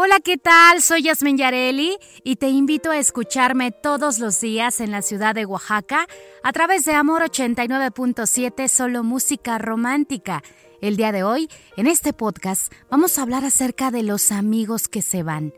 Hola, ¿qué tal? Soy Yasmin Yareli y te invito a escucharme todos los días en la ciudad de Oaxaca a través de Amor 89.7, solo música romántica. El día de hoy, en este podcast, vamos a hablar acerca de los amigos que se van.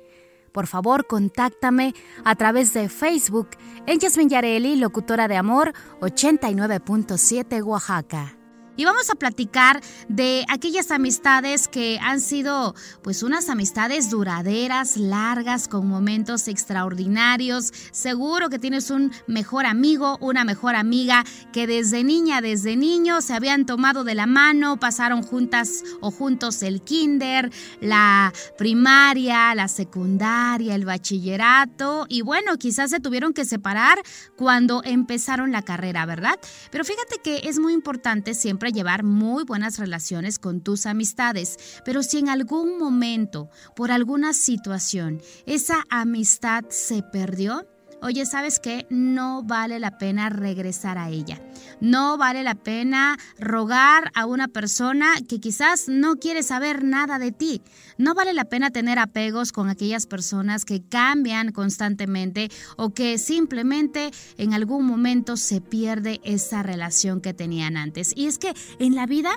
Por favor, contáctame a través de Facebook en Yasmin Yareli, locutora de Amor 89.7 Oaxaca. Y vamos a platicar de aquellas amistades que han sido pues unas amistades duraderas, largas, con momentos extraordinarios. Seguro que tienes un mejor amigo, una mejor amiga que desde niña, desde niño se habían tomado de la mano, pasaron juntas o juntos el kinder, la primaria, la secundaria, el bachillerato y bueno, quizás se tuvieron que separar cuando empezaron la carrera, ¿verdad? Pero fíjate que es muy importante siempre llevar muy buenas relaciones con tus amistades, pero si en algún momento, por alguna situación, esa amistad se perdió, Oye, ¿sabes qué? No vale la pena regresar a ella. No vale la pena rogar a una persona que quizás no quiere saber nada de ti. No vale la pena tener apegos con aquellas personas que cambian constantemente o que simplemente en algún momento se pierde esa relación que tenían antes. Y es que en la vida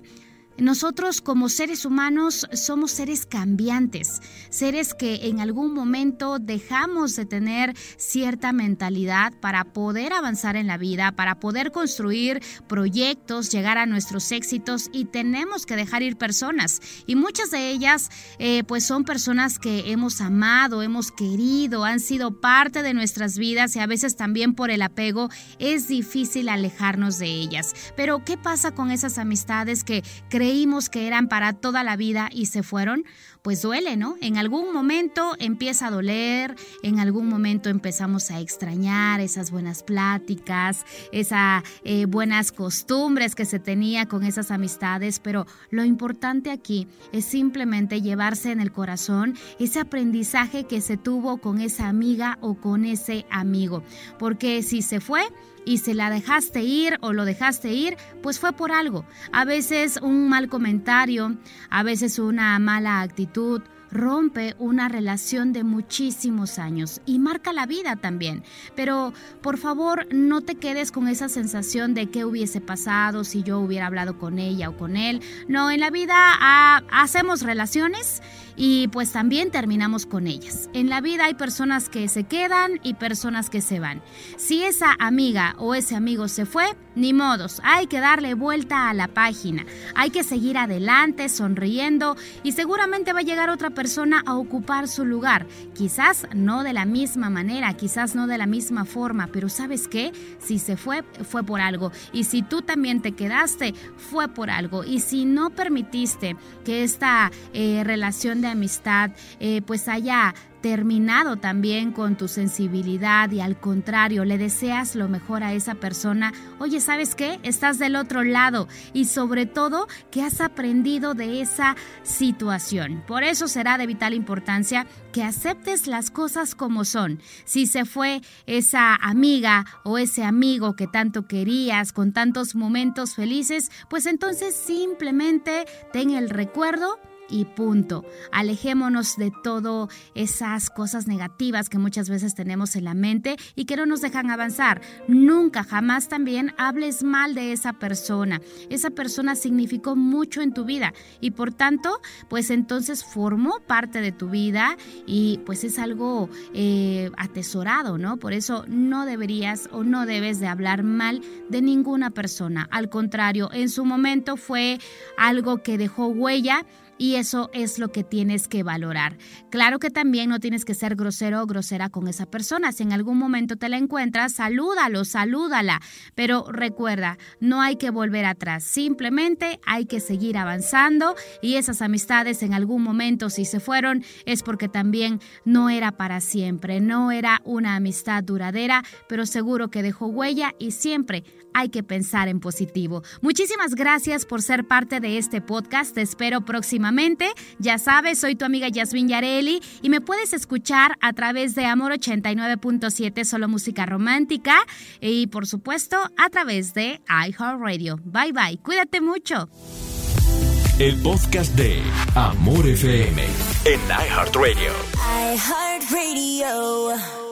nosotros como seres humanos somos seres cambiantes, seres que en algún momento dejamos de tener cierta mentalidad para poder avanzar en la vida, para poder construir proyectos, llegar a nuestros éxitos y tenemos que dejar ir personas. Y muchas de ellas eh, pues son personas que hemos amado, hemos querido, han sido parte de nuestras vidas y a veces también por el apego es difícil alejarnos de ellas. Pero ¿qué pasa con esas amistades que creímos que eran para toda la vida y se fueron, pues duele, ¿no? En algún momento empieza a doler, en algún momento empezamos a extrañar esas buenas pláticas, esas eh, buenas costumbres que se tenía con esas amistades, pero lo importante aquí es simplemente llevarse en el corazón ese aprendizaje que se tuvo con esa amiga o con ese amigo, porque si se fue, y si la dejaste ir o lo dejaste ir, pues fue por algo. A veces un mal comentario, a veces una mala actitud, rompe una relación de muchísimos años y marca la vida también. Pero por favor no te quedes con esa sensación de qué hubiese pasado si yo hubiera hablado con ella o con él. No, en la vida ah, hacemos relaciones y pues también terminamos con ellas. En la vida hay personas que se quedan y personas que se van. Si esa amiga o ese amigo se fue, ni modos, hay que darle vuelta a la página, hay que seguir adelante sonriendo y seguramente va a llegar otra persona a ocupar su lugar. Quizás no de la misma manera, quizás no de la misma forma, pero ¿sabes qué? Si se fue, fue por algo. Y si tú también te quedaste, fue por algo. Y si no permitiste que esta eh, relación de amistad eh, pues haya terminado también con tu sensibilidad y al contrario, le deseas lo mejor a esa persona, oye, ¿sabes qué? Estás del otro lado y sobre todo que has aprendido de esa situación. Por eso será de vital importancia que aceptes las cosas como son. Si se fue esa amiga o ese amigo que tanto querías con tantos momentos felices, pues entonces simplemente ten el recuerdo y punto. Alejémonos de todo esas cosas negativas que muchas veces tenemos en la mente y que no nos dejan avanzar. Nunca, jamás también hables mal de esa persona. Esa persona significó mucho en tu vida y por tanto, pues entonces formó parte de tu vida y pues es algo eh, atesorado, ¿no? Por eso no deberías o no debes de hablar mal de ninguna persona. Al contrario, en su momento fue algo que dejó huella y eso es lo que tienes que valorar. Claro que también no tienes que ser grosero o grosera con esa persona. Si en algún momento te la encuentras, salúdalo, salúdala. Pero recuerda, no hay que volver atrás. Simplemente hay que seguir avanzando y esas amistades en algún momento si se fueron es porque también no era para siempre, no era una amistad duradera, pero seguro que dejó huella y siempre hay que pensar en positivo. Muchísimas gracias por ser parte de este podcast. Te espero próximamente. Ya sabes, soy tu amiga Yasmin Yareli y me puedes escuchar a través de Amor 89.7 Solo Música Romántica y por supuesto a través de iHeartRadio. Bye bye. Cuídate mucho. El podcast de Amor FM en iHeartRadio. iHeartRadio.